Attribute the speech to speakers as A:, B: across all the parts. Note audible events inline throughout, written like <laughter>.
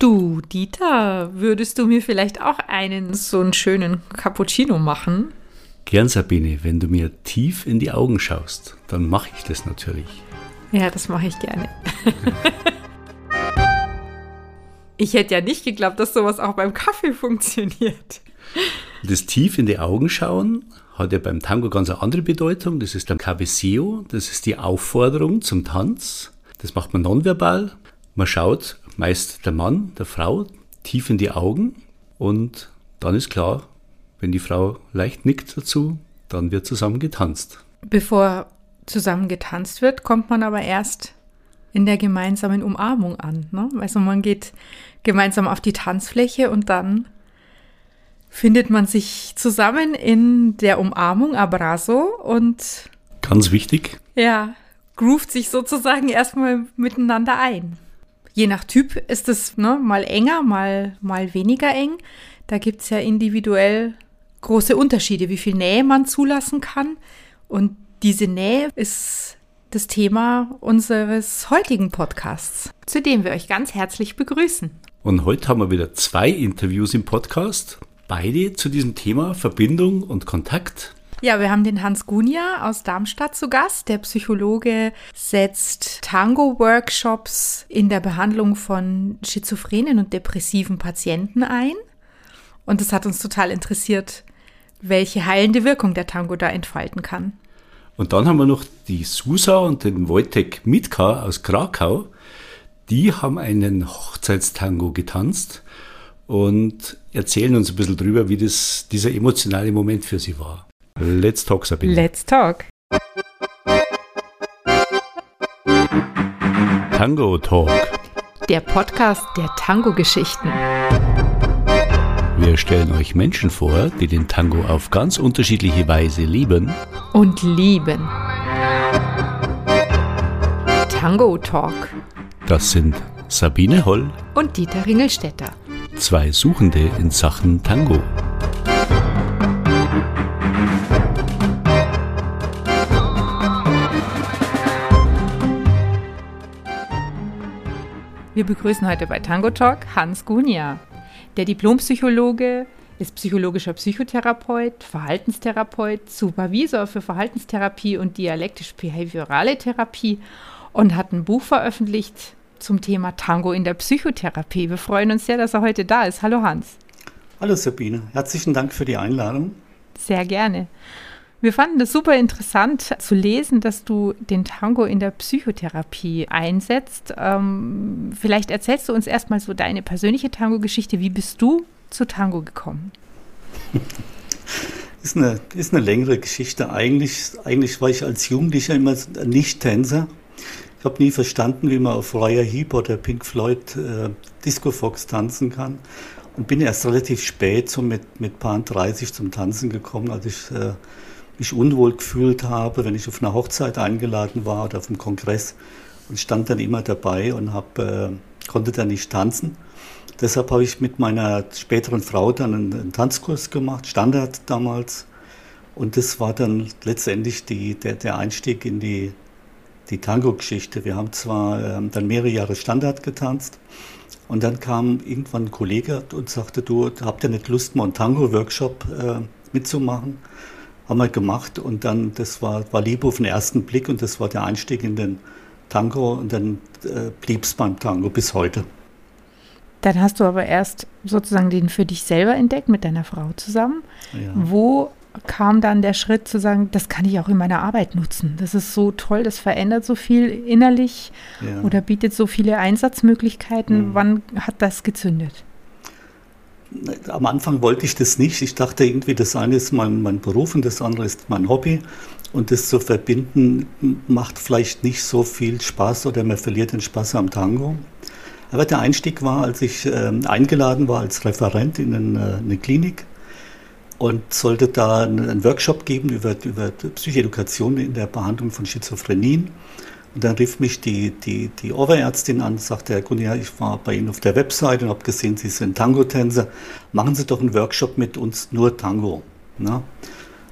A: Du, Dieter, würdest du mir vielleicht auch einen so einen schönen Cappuccino machen?
B: Gern, Sabine, wenn du mir tief in die Augen schaust, dann mache ich das natürlich.
A: Ja, das mache ich gerne. <laughs> ich hätte ja nicht geglaubt, dass sowas auch beim Kaffee funktioniert.
B: Das tief in die Augen schauen hat ja beim Tango ganz eine andere Bedeutung. Das ist der Cabeceo, das ist die Aufforderung zum Tanz. Das macht man nonverbal. Man schaut meist der Mann, der Frau tief in die Augen und dann ist klar, wenn die Frau leicht nickt dazu, dann wird zusammen getanzt.
A: Bevor zusammen getanzt wird, kommt man aber erst in der gemeinsamen Umarmung an. Ne? Also man geht gemeinsam auf die Tanzfläche und dann findet man sich zusammen in der Umarmung, Abrazo und.
B: Ganz wichtig.
A: Ja, groovt sich sozusagen erstmal miteinander ein. Je nach Typ ist es ne, mal enger, mal, mal weniger eng. Da gibt es ja individuell große Unterschiede, wie viel Nähe man zulassen kann. Und diese Nähe ist das Thema unseres heutigen Podcasts, zu dem wir euch ganz herzlich begrüßen.
B: Und heute haben wir wieder zwei Interviews im Podcast beide zu diesem Thema Verbindung und Kontakt.
A: Ja, wir haben den Hans Gunja aus Darmstadt zu Gast. Der Psychologe setzt Tango-Workshops in der Behandlung von schizophrenen und depressiven Patienten ein. Und es hat uns total interessiert, welche heilende Wirkung der Tango da entfalten kann.
B: Und dann haben wir noch die Susa und den Wojtek Mitka aus Krakau. Die haben einen Hochzeitstango getanzt und erzählen uns ein bisschen drüber, wie das, dieser emotionale Moment für sie war. Let's talk, Sabine.
A: Let's talk.
B: Tango Talk.
A: Der Podcast der Tango-Geschichten.
B: Wir stellen euch Menschen vor, die den Tango auf ganz unterschiedliche Weise lieben
A: und lieben. Tango Talk.
B: Das sind Sabine Holl
A: und Dieter Ringelstetter.
B: Zwei Suchende in Sachen Tango.
A: Wir begrüßen heute bei Tango Talk Hans Gunia. Der Diplompsychologe ist psychologischer Psychotherapeut, Verhaltenstherapeut, Supervisor für Verhaltenstherapie und dialektisch-behaviorale Therapie und hat ein Buch veröffentlicht, zum Thema Tango in der Psychotherapie. Wir freuen uns sehr, dass er heute da ist. Hallo Hans.
C: Hallo Sabine, herzlichen Dank für die Einladung.
A: Sehr gerne. Wir fanden es super interessant zu lesen, dass du den Tango in der Psychotherapie einsetzt. Ähm, vielleicht erzählst du uns erstmal so deine persönliche Tango-Geschichte. Wie bist du zu Tango gekommen? <laughs>
C: ist, eine, ist eine längere Geschichte. Eigentlich, eigentlich war ich als Jugendlicher immer Nicht-Tänzer. Ich habe nie verstanden, wie man auf Raya Heap oder Pink Floyd äh, Disco Fox tanzen kann und bin erst relativ spät, so mit, mit Paar 30 zum Tanzen gekommen, als ich äh, mich unwohl gefühlt habe, wenn ich auf einer Hochzeit eingeladen war oder auf einem Kongress und stand dann immer dabei und hab, äh, konnte dann nicht tanzen. Deshalb habe ich mit meiner späteren Frau dann einen, einen, Tanzkurs gemacht, Standard damals. Und das war dann letztendlich die, der, der Einstieg in die die Tango-Geschichte. Wir haben zwar ähm, dann mehrere Jahre Standard getanzt und dann kam irgendwann ein Kollege und sagte, du habt ihr nicht Lust, mal einen Tango-Workshop äh, mitzumachen? Haben wir gemacht und dann, das war, war Liebe auf den ersten Blick und das war der Einstieg in den Tango und dann äh, blieb es beim Tango bis heute.
A: Dann hast du aber erst sozusagen den für dich selber entdeckt mit deiner Frau zusammen. Ja. Wo kam dann der Schritt zu sagen, das kann ich auch in meiner Arbeit nutzen. Das ist so toll, das verändert so viel innerlich ja. oder bietet so viele Einsatzmöglichkeiten. Mhm. Wann hat das gezündet?
C: Am Anfang wollte ich das nicht. Ich dachte irgendwie, das eine ist mein, mein Beruf und das andere ist mein Hobby. Und das zu verbinden macht vielleicht nicht so viel Spaß oder man verliert den Spaß am Tango. Aber der Einstieg war, als ich äh, eingeladen war als Referent in eine, eine Klinik und sollte da einen Workshop geben über, über Psychoedukation in der Behandlung von Schizophrenien. Und dann rief mich die, die, die Oberärztin an und sagte, Herr Gunja, ich war bei Ihnen auf der Website und habe gesehen, Sie sind Tango-Tänzer. Machen Sie doch einen Workshop mit uns, nur Tango. Na?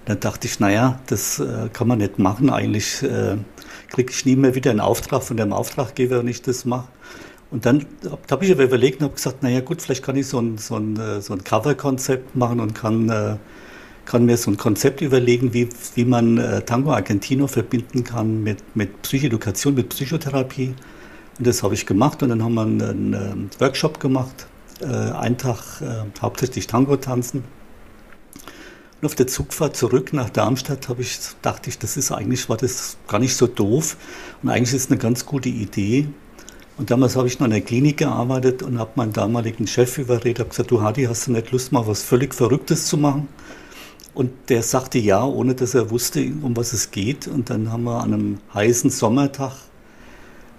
C: Dann dachte ich, naja, das äh, kann man nicht machen. Eigentlich äh, kriege ich nie mehr wieder einen Auftrag von dem Auftraggeber, wenn ich das mache. Und dann da habe ich aber überlegt und habe gesagt, naja gut, vielleicht kann ich so ein, so ein, äh, so ein Cover-Konzept machen und kann, äh, kann mir so ein Konzept überlegen, wie, wie man äh, Tango Argentino verbinden kann mit, mit Psychoedukation, mit Psychotherapie. Und das habe ich gemacht und dann haben wir einen, einen Workshop gemacht, äh, einen Tag äh, hauptsächlich Tango tanzen. Und auf der Zugfahrt zurück nach Darmstadt habe ich, dachte ich, das ist eigentlich, war das gar nicht so doof. Und eigentlich ist es eine ganz gute Idee. Und damals habe ich noch in der Klinik gearbeitet und habe meinen damaligen Chef überredet, habe gesagt, du Hadi, hast du nicht Lust, mal was völlig Verrücktes zu machen? Und der sagte ja, ohne dass er wusste, um was es geht. Und dann haben wir an einem heißen Sommertag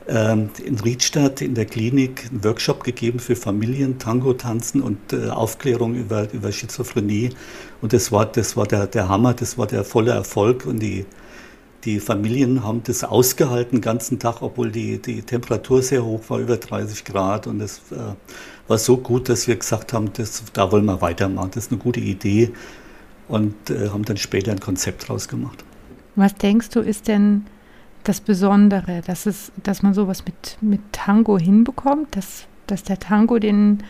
C: ähm, in Riedstadt in der Klinik einen Workshop gegeben für Familien, Tango tanzen und äh, Aufklärung über, über Schizophrenie. Und das war, das war der, der Hammer, das war der volle Erfolg. Und die, die Familien haben das ausgehalten den ganzen Tag, obwohl die, die Temperatur sehr hoch war, über 30 Grad. Und es äh, war so gut, dass wir gesagt haben, das, da wollen wir weitermachen. Das ist eine gute Idee. Und äh, haben dann später ein Konzept draus gemacht.
A: Was denkst du, ist denn das Besondere, dass, es, dass man sowas mit, mit Tango hinbekommt, dass, dass der Tango den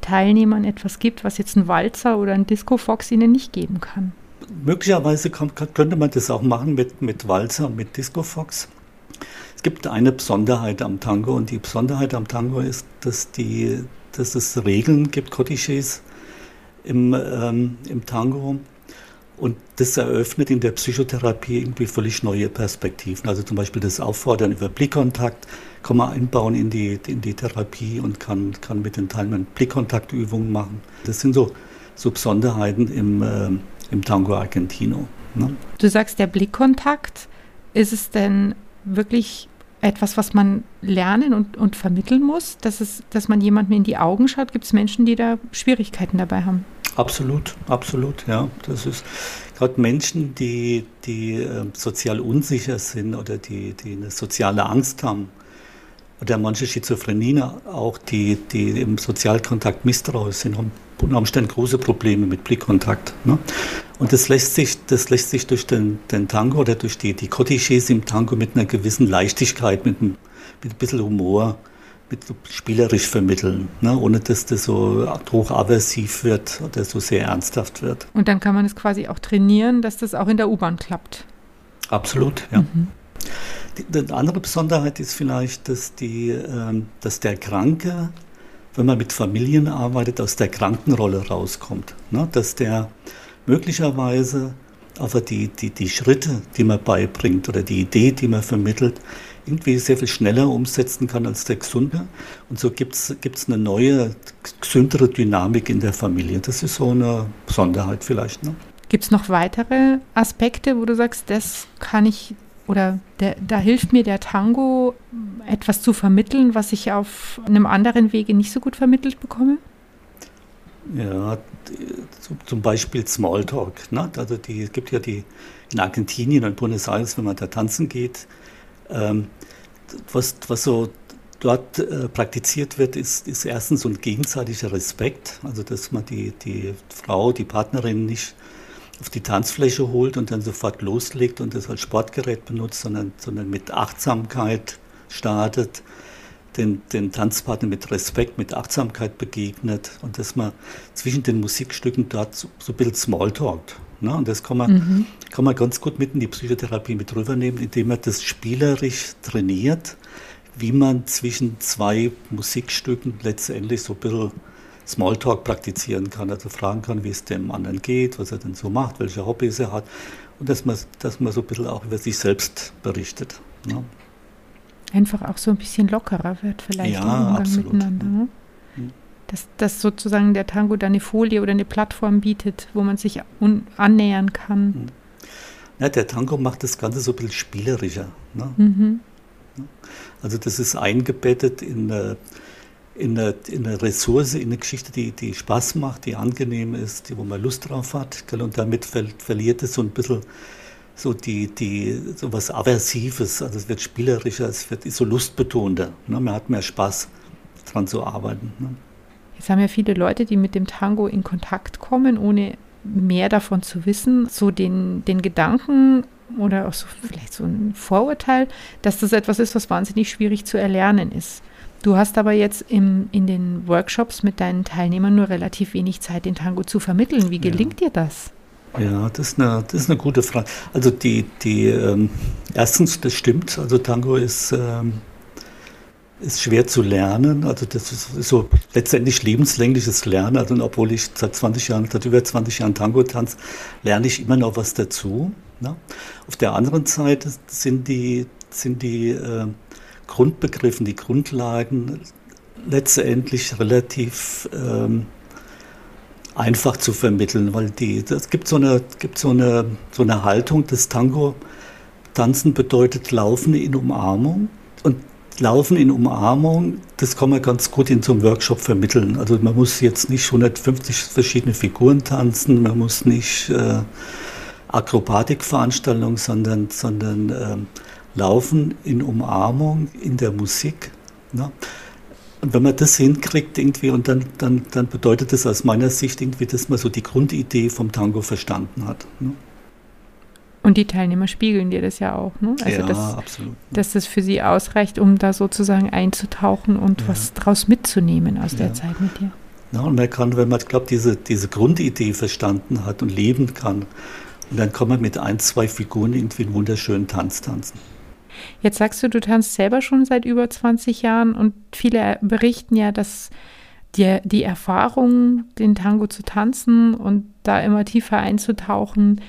A: Teilnehmern etwas gibt, was jetzt ein Walzer oder ein Disco Fox ihnen nicht geben kann.
C: Möglicherweise kann, könnte man das auch machen mit, mit Walzer und mit Disco Fox. Es gibt eine Besonderheit am Tango und die Besonderheit am Tango ist, dass, die, dass es Regeln gibt, Codices im, ähm, im Tango, und das eröffnet in der Psychotherapie irgendwie völlig neue Perspektiven. Also zum Beispiel das Auffordern über Blickkontakt kann man einbauen in die, in die Therapie und kann, kann mit den Teilnehmern Blickkontaktübungen machen. Das sind so, so Besonderheiten im, äh, im Tango Argentino. Ne?
A: Du sagst, der Blickkontakt, ist es denn wirklich etwas, was man lernen und, und vermitteln muss, dass, es, dass man jemandem in die Augen schaut? Gibt es Menschen, die da Schwierigkeiten dabei haben?
C: Absolut, absolut, ja. Das ist gerade Menschen, die, die äh, sozial unsicher sind oder die, die eine soziale Angst haben. Oder manche Schizophrenien auch, die, die im Sozialkontakt misstrauisch sind, haben unter Umständen große Probleme mit Blickkontakt. Ne? Und das lässt sich, das lässt sich durch den, den Tango oder durch die, die Cotiches im Tango mit einer gewissen Leichtigkeit, mit, ein, mit ein bisschen Humor spielerisch vermitteln, ne? ohne dass das so hochaversiv wird oder so sehr ernsthaft wird.
A: Und dann kann man es quasi auch trainieren, dass das auch in der U-Bahn klappt.
C: Absolut, ja. Mhm. Die, die, andere Besonderheit ist vielleicht, dass, die, ähm, dass der Kranke, wenn man mit Familien arbeitet, aus der Krankenrolle rauskommt. Ne? Dass der möglicherweise aber die, die, die Schritte, die man beibringt oder die Idee, die man vermittelt, irgendwie sehr viel schneller umsetzen kann als der Gesunde. Und so gibt es eine neue, gesündere Dynamik in der Familie. Das ist so eine Besonderheit vielleicht. Ne?
A: Gibt es noch weitere Aspekte, wo du sagst, das kann ich oder der, da hilft mir der Tango, etwas zu vermitteln, was ich auf einem anderen Wege nicht so gut vermittelt bekomme?
C: Ja, zum Beispiel Smalltalk. Ne? Also die, es gibt ja die in Argentinien und Buenos Aires, wenn man da tanzen geht, ähm, was, was so dort äh, praktiziert wird, ist, ist erstens so ein gegenseitiger Respekt, also dass man die, die Frau, die Partnerin nicht auf die Tanzfläche holt und dann sofort loslegt und das als Sportgerät benutzt, sondern, sondern mit Achtsamkeit startet, den, den Tanzpartner mit Respekt, mit Achtsamkeit begegnet und dass man zwischen den Musikstücken dort so, so ein bisschen Smalltalkt. Ne? Und das kann man, mhm. kann man ganz gut mit in die Psychotherapie mit rübernehmen, indem man das spielerisch trainiert, wie man zwischen zwei Musikstücken letztendlich so ein bisschen Smalltalk praktizieren kann, also fragen kann, wie es dem anderen geht, was er denn so macht, welche Hobbys er hat und dass man, dass man so ein bisschen auch über sich selbst berichtet. Ne?
A: Einfach auch so ein bisschen lockerer wird vielleicht
C: ja, im Umgang absolut. miteinander. Ne?
A: Dass, dass sozusagen der Tango da eine Folie oder eine Plattform bietet, wo man sich annähern kann. Mhm.
C: Ja, der Tango macht das Ganze so ein bisschen spielerischer. Ne? Mhm. Also das ist eingebettet in eine, in, eine, in eine Ressource, in eine Geschichte, die, die Spaß macht, die angenehm ist, die, wo man Lust drauf hat. Und damit ver verliert es so ein bisschen so die, die, so was Aversives, also es wird spielerischer, es wird so lustbetonter. Ne? Man hat mehr Spaß dran zu arbeiten. Ne?
A: Jetzt haben ja viele Leute, die mit dem Tango in Kontakt kommen, ohne mehr davon zu wissen, so den, den Gedanken oder auch so vielleicht so ein Vorurteil, dass das etwas ist, was wahnsinnig schwierig zu erlernen ist. Du hast aber jetzt im, in den Workshops mit deinen Teilnehmern nur relativ wenig Zeit, den Tango zu vermitteln. Wie gelingt ja. dir das?
C: Ja, das ist eine, das ist eine gute Frage. Also die, die ähm, erstens, das stimmt, also Tango ist, ähm, ist schwer zu lernen. Also das ist so letztendlich lebenslängliches Lernen. Also obwohl ich seit 20 Jahren, seit über 20 Jahren Tango tanze, lerne ich immer noch was dazu. Ne? Auf der anderen Seite sind die, sind die äh, Grundbegriffen, die Grundlagen letztendlich relativ ähm, einfach zu vermitteln, weil die, es gibt so eine, gibt so eine, so eine Haltung, das Tango tanzen bedeutet Laufen in Umarmung und Laufen in Umarmung, das kann man ganz gut in so einem Workshop vermitteln. Also man muss jetzt nicht 150 verschiedene Figuren tanzen, man muss nicht äh, Akrobatikveranstaltungen, sondern, sondern äh, Laufen in Umarmung in der Musik. Ne? Und wenn man das hinkriegt irgendwie, und dann, dann, dann bedeutet das aus meiner Sicht irgendwie, dass man so die Grundidee vom Tango verstanden hat. Ne?
A: Und die Teilnehmer spiegeln dir das ja auch, ne?
C: Also ja, dass, absolut.
A: Dass das für sie ausreicht, um da sozusagen einzutauchen und ja. was draus mitzunehmen aus ja. der Zeit mit dir.
C: Ja, und man kann, wenn man, glaube diese, diese Grundidee verstanden hat und leben kann, und dann kann man mit ein, zwei Figuren irgendwie einen wunderschönen Tanz tanzen.
A: Jetzt sagst du, du tanzt selber schon seit über 20 Jahren und viele berichten ja, dass dir die Erfahrung, den Tango zu tanzen und da immer tiefer einzutauchen,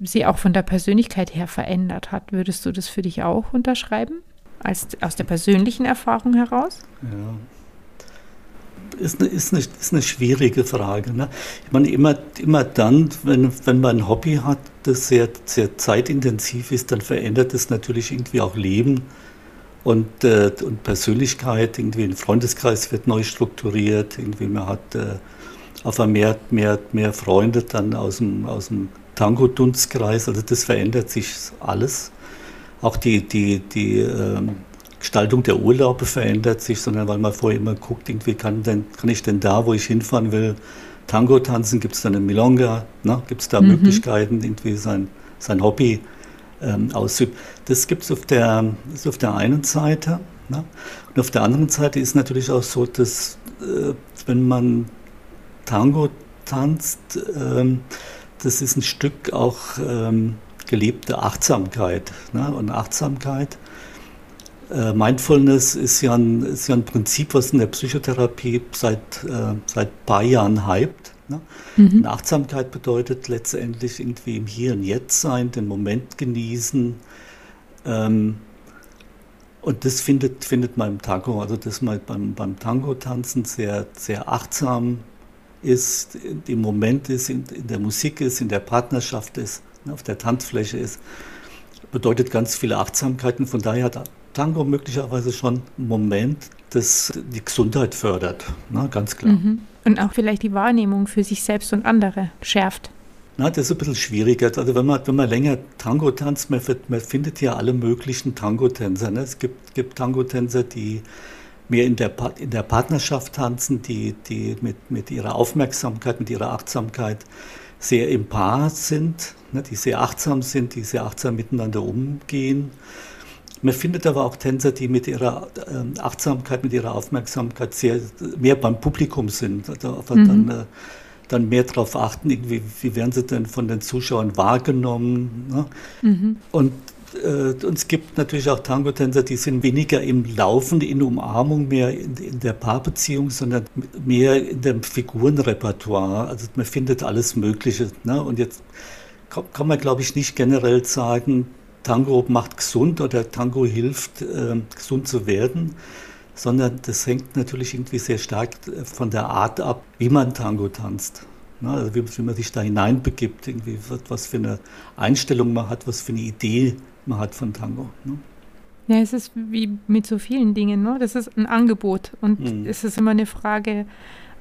A: sie auch von der Persönlichkeit her verändert hat. Würdest du das für dich auch unterschreiben? Als, aus der persönlichen Erfahrung heraus?
C: Ja, ist eine, ist eine, ist eine schwierige Frage. Ne? Ich meine, immer, immer dann, wenn, wenn man ein Hobby hat, das sehr, sehr zeitintensiv ist, dann verändert es natürlich irgendwie auch Leben und, äh, und Persönlichkeit. Irgendwie ein Freundeskreis wird neu strukturiert, irgendwie man hat äh, auf einmal mehr, mehr, mehr Freunde dann aus dem, aus dem Tango-Dunstkreis. Also das verändert sich alles. Auch die, die, die ähm, Gestaltung der Urlaube verändert sich, sondern weil man vorher immer guckt, irgendwie kann, denn, kann ich denn da, wo ich hinfahren will, Tango tanzen, gibt es da eine Milonga, ne? gibt es da mhm. Möglichkeiten, irgendwie sein, sein Hobby ähm, auszuüben. Das gibt es auf der, auf der einen Seite. Ne? Und auf der anderen Seite ist natürlich auch so, dass äh, wenn man Tango tanzt, ähm, das ist ein Stück auch ähm, gelebte Achtsamkeit. Ne? Und Achtsamkeit äh, Mindfulness ist ja, ein, ist ja ein Prinzip, was in der Psychotherapie seit, äh, seit ein paar Jahren hypt. Ne? Mhm. Achtsamkeit bedeutet letztendlich irgendwie im Hier und Jetzt sein, den Moment genießen. Ähm, und das findet, findet man im Tango, also dass man beim, beim Tango-Tanzen sehr, sehr achtsam ist, im Moment ist, in, der Musik ist, in der Partnerschaft ist, ne, auf der Tanzfläche ist, bedeutet ganz viele Achtsamkeiten. Von daher hat Tango möglicherweise schon ein Moment, das die Gesundheit fördert, na, ganz klar. Mhm.
A: Und auch vielleicht die Wahrnehmung für sich selbst und andere schärft.
C: Na, das ist ein bisschen schwieriger. Also wenn man, wenn man länger Tango tanzt, man, man findet ja alle möglichen Tango-Tänzer. Ne? Es gibt, gibt Tango-Tänzer, die mehr in der, in der Partnerschaft tanzen, die, die mit, mit ihrer Aufmerksamkeit, mit ihrer Achtsamkeit sehr im Paar sind, ne? die sehr achtsam sind, die sehr achtsam miteinander umgehen. Man findet aber auch Tänzer, die mit ihrer ähm, Achtsamkeit, mit ihrer Aufmerksamkeit sehr mehr beim Publikum sind. Mhm. dann, äh, dann mehr darauf achten, irgendwie, wie werden sie denn von den Zuschauern wahrgenommen. Ne? Mhm. Und, äh, und es gibt natürlich auch Tango-Tänzer, die sind weniger im Laufen, in Umarmung, mehr in, in der Paarbeziehung, sondern mehr in dem Figurenrepertoire. Also man findet alles Mögliche. Ne? Und jetzt kann, kann man, glaube ich, nicht generell sagen, Tango macht gesund oder Tango hilft, äh, gesund zu werden, sondern das hängt natürlich irgendwie sehr stark äh, von der Art ab, wie man Tango tanzt. Ne? Also wie, wie, man sich da hineinbegibt, irgendwie, was für eine Einstellung man hat, was für eine Idee man hat von Tango. Ne?
A: Ja, es ist wie mit so vielen Dingen, ne? das ist ein Angebot und mhm. es ist immer eine Frage,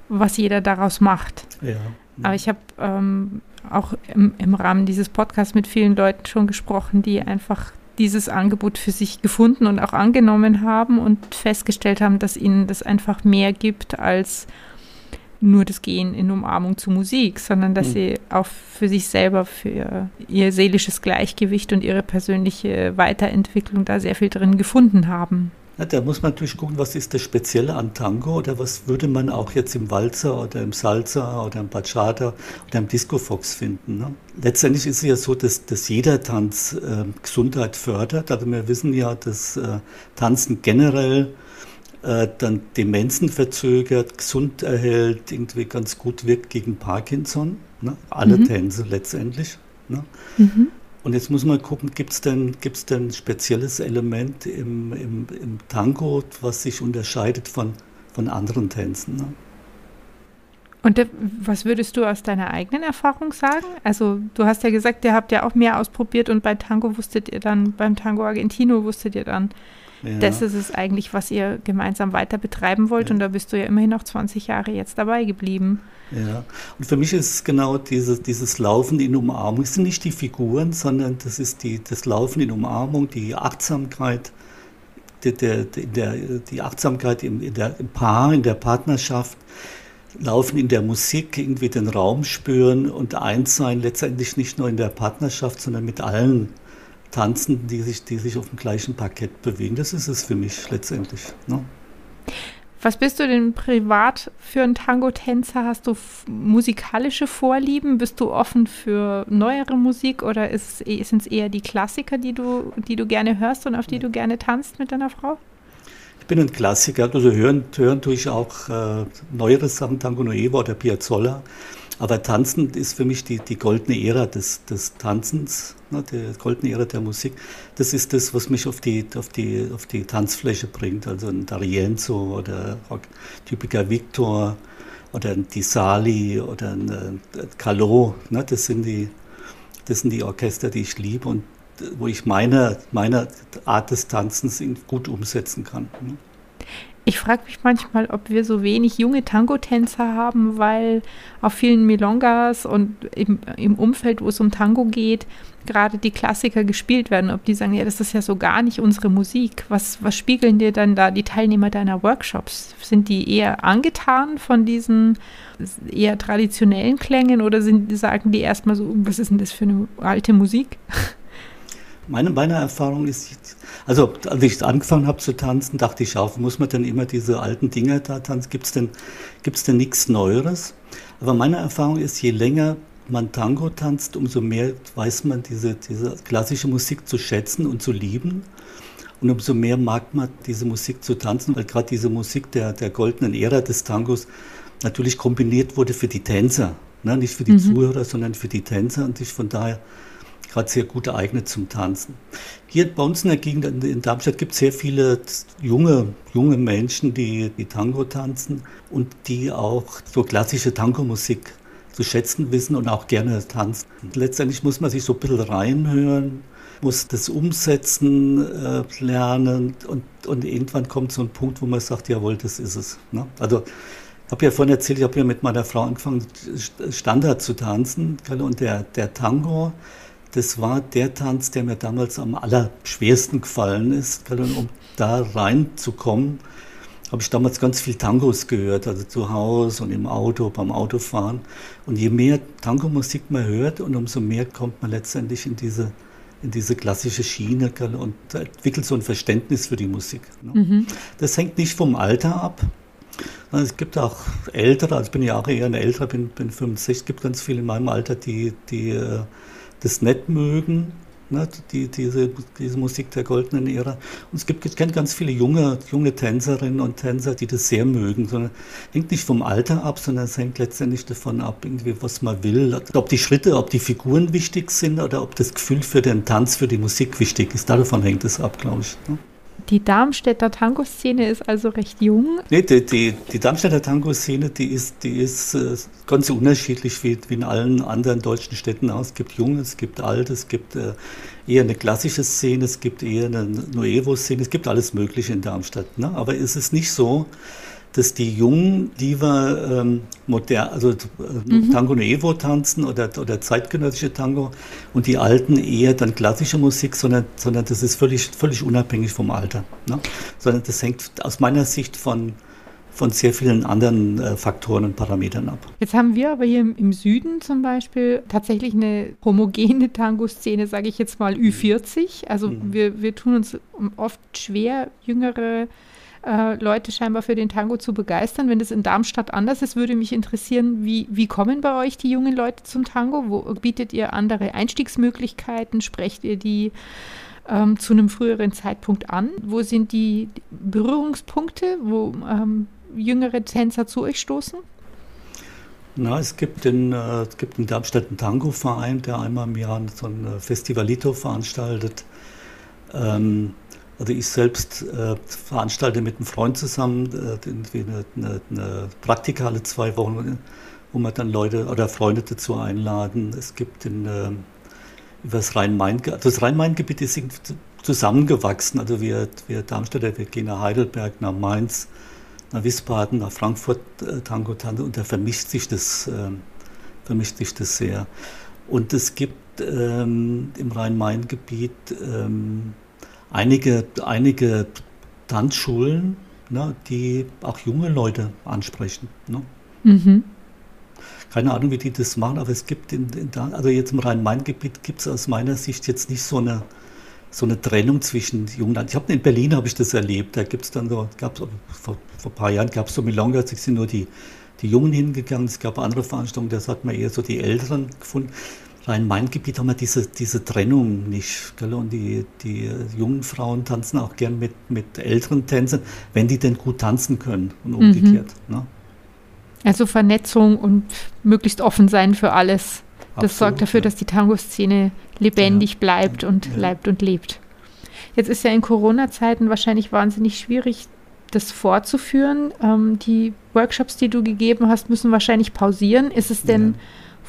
A: was jeder daraus macht. Ja. Aber ich habe ähm, auch im, im Rahmen dieses Podcasts mit vielen Leuten schon gesprochen, die einfach dieses Angebot für sich gefunden und auch angenommen haben und festgestellt haben, dass ihnen das einfach mehr gibt als nur das Gehen in Umarmung zu Musik, sondern dass mhm. sie auch für sich selber, für ihr seelisches Gleichgewicht und ihre persönliche Weiterentwicklung da sehr viel drin gefunden haben.
C: Na, da muss man natürlich gucken, was ist das Spezielle an Tango oder was würde man auch jetzt im Walzer oder im Salsa oder im Bachata oder im Disco Fox finden. Ne? Letztendlich ist es ja so, dass, dass jeder Tanz äh, Gesundheit fördert. Also wir wissen ja, dass äh, Tanzen generell äh, dann Demenzen verzögert, gesund erhält, irgendwie ganz gut wirkt gegen Parkinson. Ne? Alle mhm. Tänze letztendlich. Ne? Mhm. Und jetzt muss man gucken, gibt es denn, gibt's denn ein spezielles Element im, im, im Tango, was sich unterscheidet von, von anderen Tänzen? Ne?
A: Und was würdest du aus deiner eigenen Erfahrung sagen? Also du hast ja gesagt, ihr habt ja auch mehr ausprobiert und bei Tango wusstet ihr dann, beim Tango Argentino wusstet ihr dann, ja. Das ist es eigentlich, was ihr gemeinsam weiter betreiben wollt. Ja. Und da bist du ja immerhin noch 20 Jahre jetzt dabei geblieben.
C: Ja, und für mich ist es genau dieses, dieses Laufen in Umarmung. Es sind nicht die Figuren, sondern das ist die, das Laufen in Umarmung, die Achtsamkeit, der, der, der, die Achtsamkeit im, in der, im Paar, in der Partnerschaft, Laufen in der Musik, irgendwie den Raum spüren und eins sein, letztendlich nicht nur in der Partnerschaft, sondern mit allen Tanzenden, die sich, die sich auf dem gleichen Parkett bewegen. Das ist es für mich letztendlich. Ne?
A: Was bist du denn privat für ein Tango-Tänzer? Hast du musikalische Vorlieben? Bist du offen für neuere Musik oder sind es eher die Klassiker, die du, die du gerne hörst und auf die du gerne tanzt mit deiner Frau?
C: Ich bin ein Klassiker, also hören, hören tue ich auch äh, neuere Sachen, Tango Nuevo oder Piazzolla. Aber Tanzen ist für mich die, die goldene Ära des, des Tanzens, ne, die goldene Ära der Musik. Das ist das, was mich auf die, auf die, auf die Tanzfläche bringt. Also ein D'Arienzo oder typiker Victor oder ein Di Sali oder ein, ein Calot. Ne, das, sind die, das sind die Orchester, die ich liebe und wo ich meine, meine Art des Tanzens gut umsetzen kann. Ne.
A: Ich frage mich manchmal, ob wir so wenig junge Tango-Tänzer haben, weil auf vielen Milongas und im, im Umfeld, wo es um Tango geht, gerade die Klassiker gespielt werden. Ob die sagen, ja, das ist ja so gar nicht unsere Musik. Was, was spiegeln dir dann da die Teilnehmer deiner Workshops? Sind die eher angetan von diesen eher traditionellen Klängen oder sind, sagen die erstmal so, was ist denn das für eine alte Musik? <laughs>
C: Meine, meine Erfahrung ist, also als ich angefangen habe zu tanzen, dachte ich auch, muss man denn immer diese alten Dinger da tanzen? Gibt es denn, gibt's denn nichts Neueres? Aber meine Erfahrung ist, je länger man Tango tanzt, umso mehr weiß man diese, diese klassische Musik zu schätzen und zu lieben. Und umso mehr mag man diese Musik zu tanzen, weil gerade diese Musik der, der goldenen Ära des Tangos natürlich kombiniert wurde für die Tänzer. Ne? Nicht für die mhm. Zuhörer, sondern für die Tänzer und sich von daher gerade sehr gut geeignet zum Tanzen. Hier bei uns in der Gegend in Darmstadt gibt es sehr viele junge, junge Menschen, die, die Tango tanzen und die auch so klassische Tango-Musik zu schätzen wissen und auch gerne tanzen. Letztendlich muss man sich so ein bisschen reinhören, muss das umsetzen äh, lernen und, und irgendwann kommt so ein Punkt, wo man sagt, jawohl, das ist es. Ne? Also ich habe ja vorhin erzählt, ich habe ja mit meiner Frau angefangen, Standard zu tanzen und der, der Tango, das war der Tanz, der mir damals am allerschwersten gefallen ist. Und um da reinzukommen, habe ich damals ganz viel Tangos gehört, also zu Hause und im Auto, beim Autofahren. Und je mehr Tango-Musik man hört und umso mehr kommt man letztendlich in diese, in diese klassische Schiene und entwickelt so ein Verständnis für die Musik. Ne? Mhm. Das hängt nicht vom Alter ab. Es gibt auch Ältere, also ich bin ja auch eher ein älterer, bin, bin 65, es gibt ganz viele in meinem Alter, die, die äh, das nicht mögen, ne, die, diese, diese Musik der goldenen Ära. Und es gibt, ich kenne ganz viele junge, junge Tänzerinnen und Tänzer, die das sehr mögen. Sondern hängt nicht vom Alter ab, sondern es hängt letztendlich davon ab, irgendwie, was man will. Ob die Schritte, ob die Figuren wichtig sind oder ob das Gefühl für den Tanz, für die Musik wichtig ist. Davon hängt es ab, glaube ich. Ne?
A: Die Darmstädter Tango-Szene ist also recht jung.
C: Nee, die, die, die Darmstädter Tango-Szene, die ist, die ist äh, ganz unterschiedlich wie, wie in allen anderen deutschen Städten auch. Es gibt Junge, es gibt Alte, es gibt äh, eher eine klassische Szene, es gibt eher eine Nuevo-Szene, es gibt alles Mögliche in Darmstadt. Ne? Aber es ist nicht so, dass die Jungen lieber ähm, modern, also äh, mhm. Tango Nuevo tanzen oder, oder zeitgenössische Tango und die Alten eher dann klassische Musik, sondern, sondern das ist völlig, völlig unabhängig vom Alter. Ne? Sondern das hängt aus meiner Sicht von, von sehr vielen anderen äh, Faktoren und Parametern ab.
A: Jetzt haben wir aber hier im, im Süden zum Beispiel tatsächlich eine homogene Tango-Szene, sage ich jetzt mal Ü40. Also mhm. wir, wir tun uns oft schwer, jüngere äh, Leute scheinbar für den Tango zu begeistern. Wenn das in Darmstadt anders ist, würde mich interessieren, wie, wie kommen bei euch die jungen Leute zum Tango? Wo bietet ihr andere Einstiegsmöglichkeiten? Sprecht ihr die ähm, zu einem früheren Zeitpunkt an? Wo sind die Berührungspunkte, wo ähm, jüngere Tänzer zu euch stoßen?
C: Na, es gibt in, äh, es gibt in Darmstadt einen Tango-Verein, der einmal im Jahr so ein äh, Festivalito veranstaltet. Ähm, also ich selbst äh, veranstalte mit einem Freund zusammen äh, eine, eine, eine Praktika alle zwei Wochen, wo man dann Leute oder Freunde dazu einladen. Es gibt in, äh, über das Rhein-Main, also das Rhein-Main-Gebiet ist zusammengewachsen. Also wir, wir Darmstädter, wir gehen nach Heidelberg, nach Mainz, nach Wiesbaden, nach Frankfurt äh, Tango Tango und da vermischt sich das, äh, vermischt sich das sehr. Und es gibt ähm, im Rhein-Main-Gebiet ähm, einige, einige Tanzschulen, ne, die auch junge Leute ansprechen. Ne? Mhm. Keine Ahnung, wie die das machen, aber es gibt in, in also jetzt im Rhein-Main-Gebiet gibt es aus meiner Sicht jetzt nicht so eine so eine Trennung zwischen jungen Ich habe in Berlin habe ich das erlebt. Da gibt es dann so, gab's, vor, vor ein paar Jahren gab es so Milonga, da sind nur die, die Jungen hingegangen. Es gab andere Veranstaltungen, da hat man eher so die Älteren gefunden. Rein mein Gebiet haben wir diese, diese Trennung nicht. Gell? Und die, die jungen Frauen tanzen auch gern mit, mit älteren Tänzern, wenn die denn gut tanzen können und umgekehrt. Mhm. Ne?
A: Also Vernetzung und möglichst offen sein für alles. Das Absolut, sorgt dafür, ja. dass die Tango-Szene lebendig ja. bleibt und ja. bleibt und lebt. Jetzt ist ja in Corona-Zeiten wahrscheinlich wahnsinnig schwierig, das fortzuführen. Ähm, die Workshops, die du gegeben hast, müssen wahrscheinlich pausieren. Ist es denn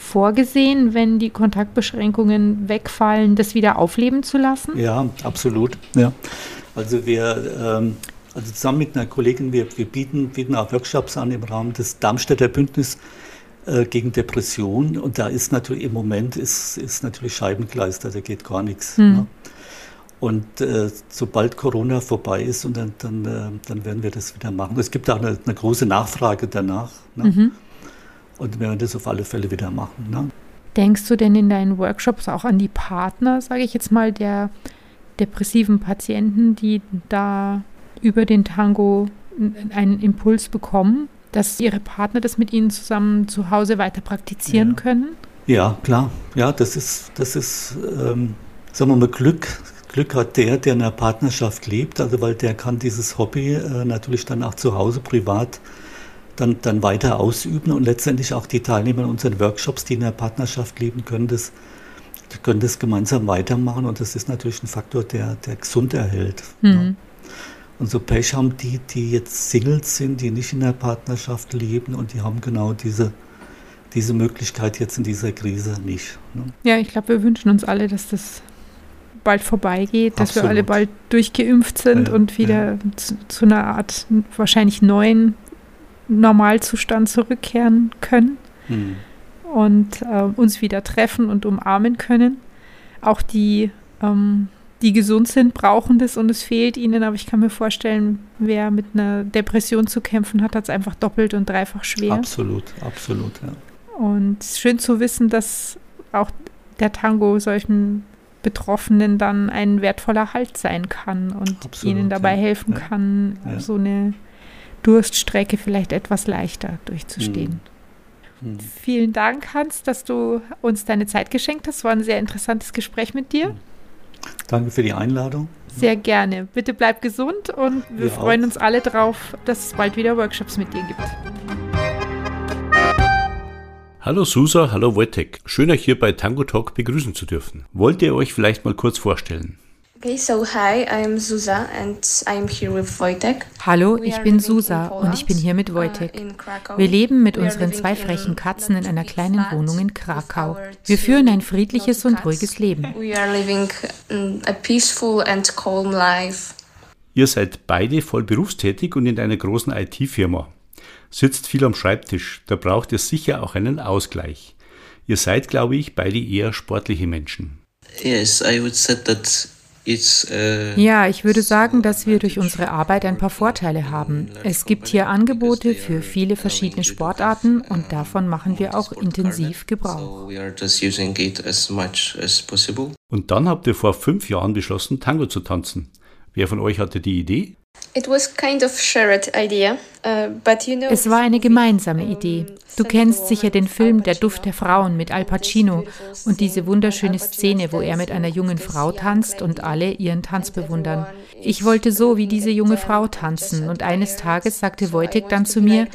A: vorgesehen, wenn die Kontaktbeschränkungen wegfallen, das wieder aufleben zu lassen?
C: Ja, absolut. Ja. Also wir ähm, also zusammen mit einer Kollegin, wir, wir bieten, bieten auch Workshops an im Rahmen des Darmstädter Bündnisses äh, gegen Depression. Und da ist natürlich im Moment ist, ist natürlich Scheibengleis, da geht gar nichts. Hm. Ne? Und äh, sobald Corona vorbei ist, und dann, dann, äh, dann werden wir das wieder machen. Es gibt auch eine, eine große Nachfrage danach. Ne? Mhm. Und werden das auf alle Fälle wieder machen. Ne?
A: Denkst du denn in deinen Workshops auch an die Partner, sage ich jetzt mal, der depressiven Patienten, die da über den Tango einen Impuls bekommen? dass ihre Partner das mit ihnen zusammen zu Hause weiter praktizieren
C: ja.
A: können?
C: Ja, klar. Ja, das ist, das ist, ähm, sagen wir mal, Glück. Glück hat der, der in einer Partnerschaft lebt, also weil der kann dieses Hobby äh, natürlich dann auch zu Hause privat dann, dann weiter ausüben und letztendlich auch die Teilnehmer in unseren Workshops, die in einer Partnerschaft leben, können das, können das gemeinsam weitermachen und das ist natürlich ein Faktor, der, der gesund erhält. Mhm. Ne? Und so Pech haben die, die jetzt Singles sind, die nicht in der Partnerschaft leben und die haben genau diese, diese Möglichkeit jetzt in dieser Krise nicht. Ne?
A: Ja, ich glaube, wir wünschen uns alle, dass das bald vorbeigeht, dass Absolut. wir alle bald durchgeimpft sind ja, und wieder ja. zu, zu, einer Art wahrscheinlich neuen Normalzustand zurückkehren können hm. und äh, uns wieder treffen und umarmen können. Auch die ähm, die gesund sind, brauchen das und es fehlt ihnen. Aber ich kann mir vorstellen, wer mit einer Depression zu kämpfen hat, hat es einfach doppelt und dreifach schwer.
C: Absolut, absolut, ja.
A: Und schön zu wissen, dass auch der Tango solchen Betroffenen dann ein wertvoller Halt sein kann und absolut, ihnen dabei ja. helfen ja. kann, ja. so eine Durststrecke vielleicht etwas leichter durchzustehen. Mhm. Vielen Dank, Hans, dass du uns deine Zeit geschenkt hast. War ein sehr interessantes Gespräch mit dir. Mhm.
C: Danke für die Einladung.
A: Sehr gerne. Bitte bleib gesund und wir, wir freuen auch. uns alle drauf, dass es bald wieder Workshops mit dir gibt.
B: Hallo Susa, hallo Wojtek. Schön euch hier bei Tango Talk begrüßen zu dürfen. Wollt ihr euch vielleicht mal kurz vorstellen?
D: Okay, so hi, I'm Susa and I'm here with Wojtek.
A: Hallo, ich bin Susa und ich bin hier mit uh, Wojtek. Wir leben mit unseren zwei frechen Katzen in einer kleinen Wohnung in Krakau. Wir führen ein friedliches und ruhiges Leben. We are living a peaceful and
B: calm life. Ihr seid beide voll berufstätig und in einer großen IT-Firma. Sitzt viel am Schreibtisch, da braucht ihr sicher auch einen Ausgleich. Ihr seid, glaube ich, beide eher sportliche Menschen.
D: Yes, I would say that
A: ja, ich würde sagen, dass wir durch unsere Arbeit ein paar Vorteile haben. Es gibt hier Angebote für viele verschiedene Sportarten und davon machen wir auch intensiv Gebrauch.
B: Und dann habt ihr vor fünf Jahren beschlossen, Tango zu tanzen. Wer von euch hatte die Idee?
D: It was kind of shared idea, uh, but you know.
A: Es war eine gemeinsame Idee. Du kennst sicher den Film Der Duft der Frauen mit Al Pacino und diese wunderschöne Szene, wo er mit einer jungen Frau tanzt und alle ihren Tanz bewundern. Ich wollte so wie diese junge Frau tanzen und eines Tages sagte Wojtek dann zu mir,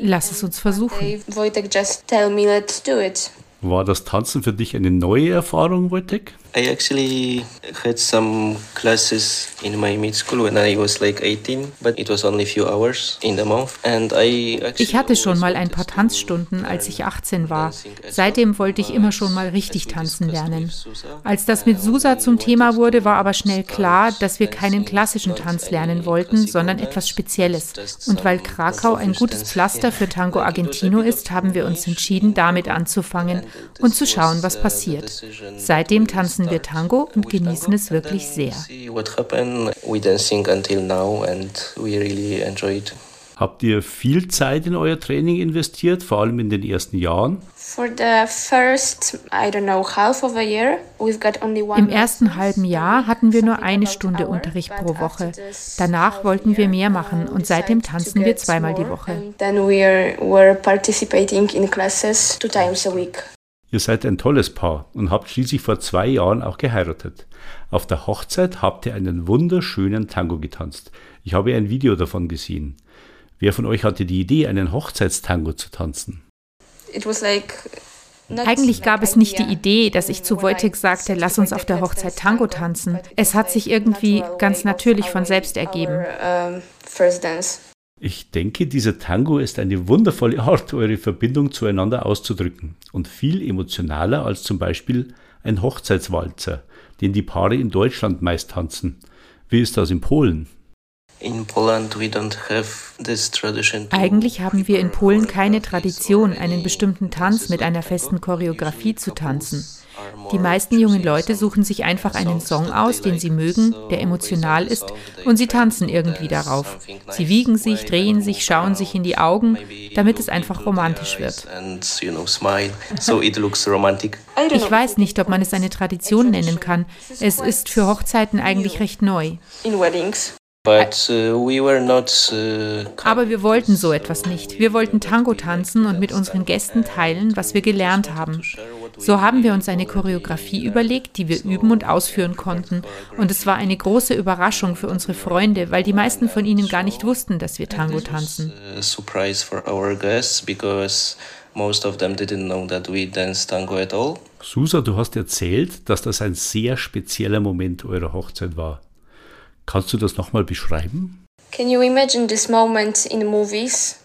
A: lass es uns versuchen.
D: Wojtek just tell me let's do it.
B: War das Tanzen für dich eine neue Erfahrung, Wojtek?
E: I actually had some classes in my mid school when I was like 18, but it was only a few hours in the month. And I
A: ich hatte schon mal ein paar Tanzstunden, als ich 18 war. Seitdem wollte ich immer schon mal richtig tanzen lernen. Als das mit Susa zum Thema wurde, war aber schnell klar, dass wir keinen klassischen Tanz lernen wollten, sondern etwas Spezielles. Und weil Krakau ein gutes Pflaster für Tango Argentino ist, haben wir uns entschieden, damit anzufangen und zu schauen, was passiert. Seitdem tanzen tanzen wir Tango und genießen es wirklich sehr.
B: Habt ihr viel Zeit in euer Training investiert, vor allem in den ersten Jahren?
A: Im ersten halben Jahr hatten wir nur eine Stunde Unterricht pro Woche. Danach wollten wir mehr machen und seitdem tanzen wir zweimal die Woche.
B: Ihr seid ein tolles Paar und habt schließlich vor zwei Jahren auch geheiratet. Auf der Hochzeit habt ihr einen wunderschönen Tango getanzt. Ich habe ein Video davon gesehen. Wer von euch hatte die Idee, einen Hochzeitstango zu tanzen?
A: Eigentlich gab es nicht die Idee, dass ich zu Wojtek sagte, lass uns auf der Hochzeit Tango tanzen. Es hat sich irgendwie ganz natürlich von selbst ergeben.
B: Ich denke, dieser Tango ist eine wundervolle <laughs> Art, eure Verbindung zueinander auszudrücken und viel emotionaler als zum Beispiel ein Hochzeitswalzer, den die Paare in Deutschland meist tanzen. Wie ist das in Polen?
A: Eigentlich haben wir in Polen keine Tradition, einen bestimmten Tanz mit einer festen Choreografie zu tanzen. Die meisten jungen Leute suchen sich einfach einen Song aus, den sie mögen, der emotional ist, und sie tanzen irgendwie darauf. Sie wiegen sich, drehen sich, schauen sich in die Augen, damit es einfach romantisch wird. <laughs> Ich weiß nicht, ob man es eine Tradition nennen kann. Es ist für Hochzeiten eigentlich recht neu.
E: But, uh, we not,
A: uh, Aber wir wollten so etwas nicht. Wir wollten Tango tanzen und mit unseren Gästen teilen, was wir gelernt haben. So haben wir uns eine Choreografie überlegt, die wir üben und ausführen konnten. Und es war eine große Überraschung für unsere Freunde, weil die meisten von ihnen gar nicht wussten, dass wir Tango tanzen.
E: Surprise for our guests because most of them didn't know that we dance tango at all.
B: Susa, du hast erzählt, dass das ein sehr spezieller Moment eurer Hochzeit war. Kannst du das nochmal beschreiben?
D: Can you imagine this moment in movies?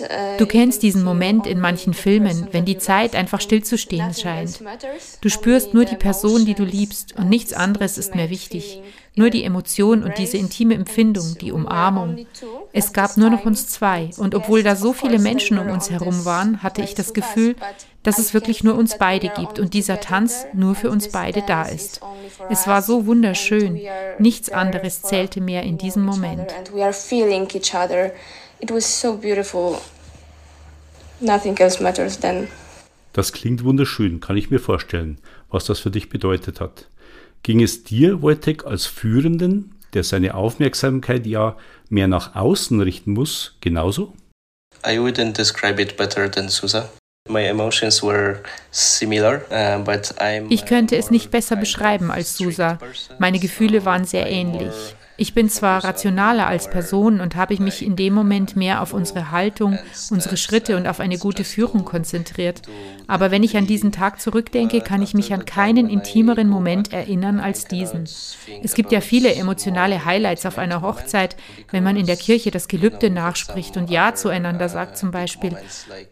D: Uh,
A: du kennst diesen Moment in manchen Filmen, wenn die Zeit einfach stillzustehen scheint. Du spürst nur die Person, die du liebst, und nichts anderes ist mehr wichtig. Nur die Emotion und diese intime Empfindung, die Umarmung. Es gab nur noch uns zwei, und obwohl da so viele Menschen um uns herum waren, hatte ich das Gefühl, dass es wirklich nur uns beide gibt und dieser Tanz nur für uns beide da ist. Es war so wunderschön. Nichts anderes zählte mehr in diesem Moment.
B: Das klingt wunderschön, kann ich mir vorstellen, was das für dich bedeutet hat. Ging es dir, Wojtek, als Führenden, der seine Aufmerksamkeit ja mehr nach außen richten muss, genauso?
E: I wouldn't describe it better than Susa. Uh,
A: ich könnte es nicht besser beschreiben als Susa. Meine Gefühle waren sehr ähnlich. Ich bin zwar rationaler als Person und habe ich mich in dem Moment mehr auf unsere Haltung, unsere Schritte und auf eine gute Führung konzentriert. Aber wenn ich an diesen Tag zurückdenke, kann ich mich an keinen intimeren Moment erinnern als diesen. Es gibt ja viele emotionale Highlights auf einer Hochzeit, wenn man in der Kirche das Gelübde nachspricht und Ja zueinander sagt zum Beispiel.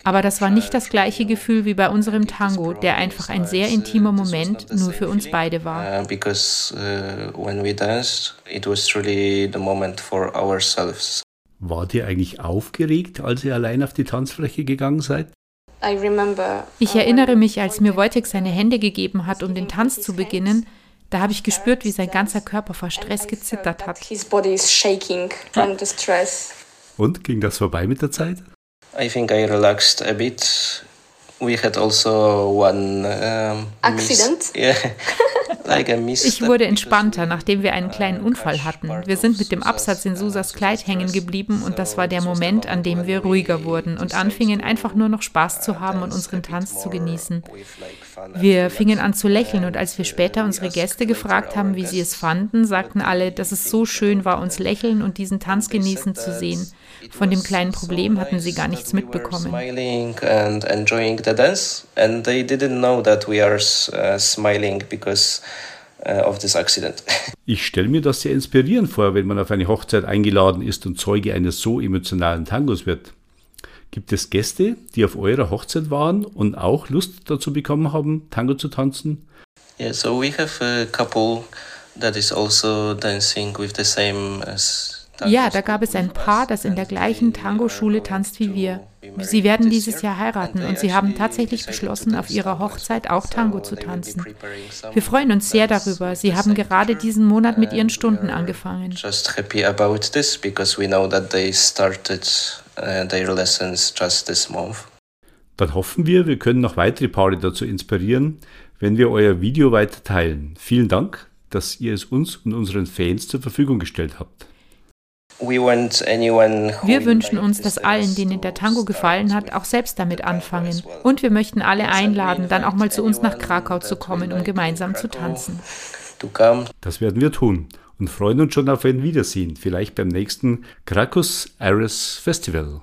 A: Aber das war nicht das gleiche Gefühl wie bei unserem Tango, der einfach ein sehr intimer Moment nur für uns beide war.
E: Uh, because uh, when we danced, it was literally the moment for ourselves.
B: Wart ihr eigentlich aufgeregt, als ihr allein auf die Tanzfläche gegangen seid?
D: I remember.
A: Ich
D: uh,
A: erinnere mich, als mir Wojtek seine Hände gegeben hat, um den Tanz zu beginnen, da habe ich gespürt, wie sein ganzer Körper vor Stress gezittert hat.
B: Und ging das vorbei mit der Zeit?
E: I think I relaxed a bit. We had also one um,
D: Accident? <laughs>
E: Yeah.
A: Ich wurde entspannter, nachdem wir einen kleinen Unfall hatten. Wir sind mit dem Absatz in Susas Kleid hängen geblieben und das war der Moment, an dem wir ruhiger wurden und anfingen einfach nur noch Spaß zu haben und unseren Tanz zu genießen. Wir fingen an zu lächeln und als wir später unsere Gäste gefragt haben, wie sie es fanden, sagten alle, dass es so schön war, uns lächeln und diesen Tanz genießen zu sehen. Von dem kleinen Problem hatten sie gar nichts mitbekommen.
E: Uh, uh, of this accident. <laughs>
B: Ich stelle mir das sehr inspirierend vor, wenn man auf eine Hochzeit eingeladen ist und Zeuge eines so emotionalen Tangos wird. Gibt es Gäste, die auf eurer Hochzeit waren und auch Lust dazu bekommen haben, Tango zu tanzen?
E: yeah, so we have a couple that is also dancing with the same as.
A: Ja, da gab es ein Paar, das in der gleichen Tango-Schule tanzt wie wir. Sie werden dieses Jahr heiraten und sie haben tatsächlich beschlossen, auf ihrer Hochzeit auch Tango zu tanzen. Wir freuen uns sehr darüber. Sie haben gerade diesen Monat mit ihren Stunden angefangen.
E: Just happy about this because we know that they started uh, their lessons just this month.
B: Dann hoffen wir, wir können noch weitere Paare dazu inspirieren, wenn wir euer Video weiter teilen. Vielen Dank, dass ihr es uns und unseren Fans zur Verfügung gestellt habt.
A: Wir wünschen uns, dass allen, denen der Tango gefallen hat, auch selbst damit anfangen. Und wir möchten alle einladen, dann auch mal zu uns nach Krakau zu kommen, um gemeinsam zu tanzen.
B: Das werden wir tun und freuen uns schon auf ein Wiedersehen, vielleicht beim nächsten Krakus Ares Festival.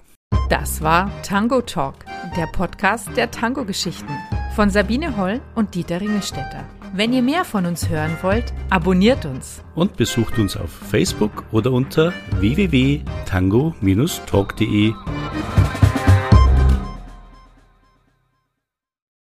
A: Das war Tango Talk, der Podcast der Tango-Geschichten von Sabine Holl und Dieter Ringelstetter. Wenn ihr mehr von uns hören wollt, abonniert uns.
B: Und besucht uns auf Facebook oder unter www.tango-talk.de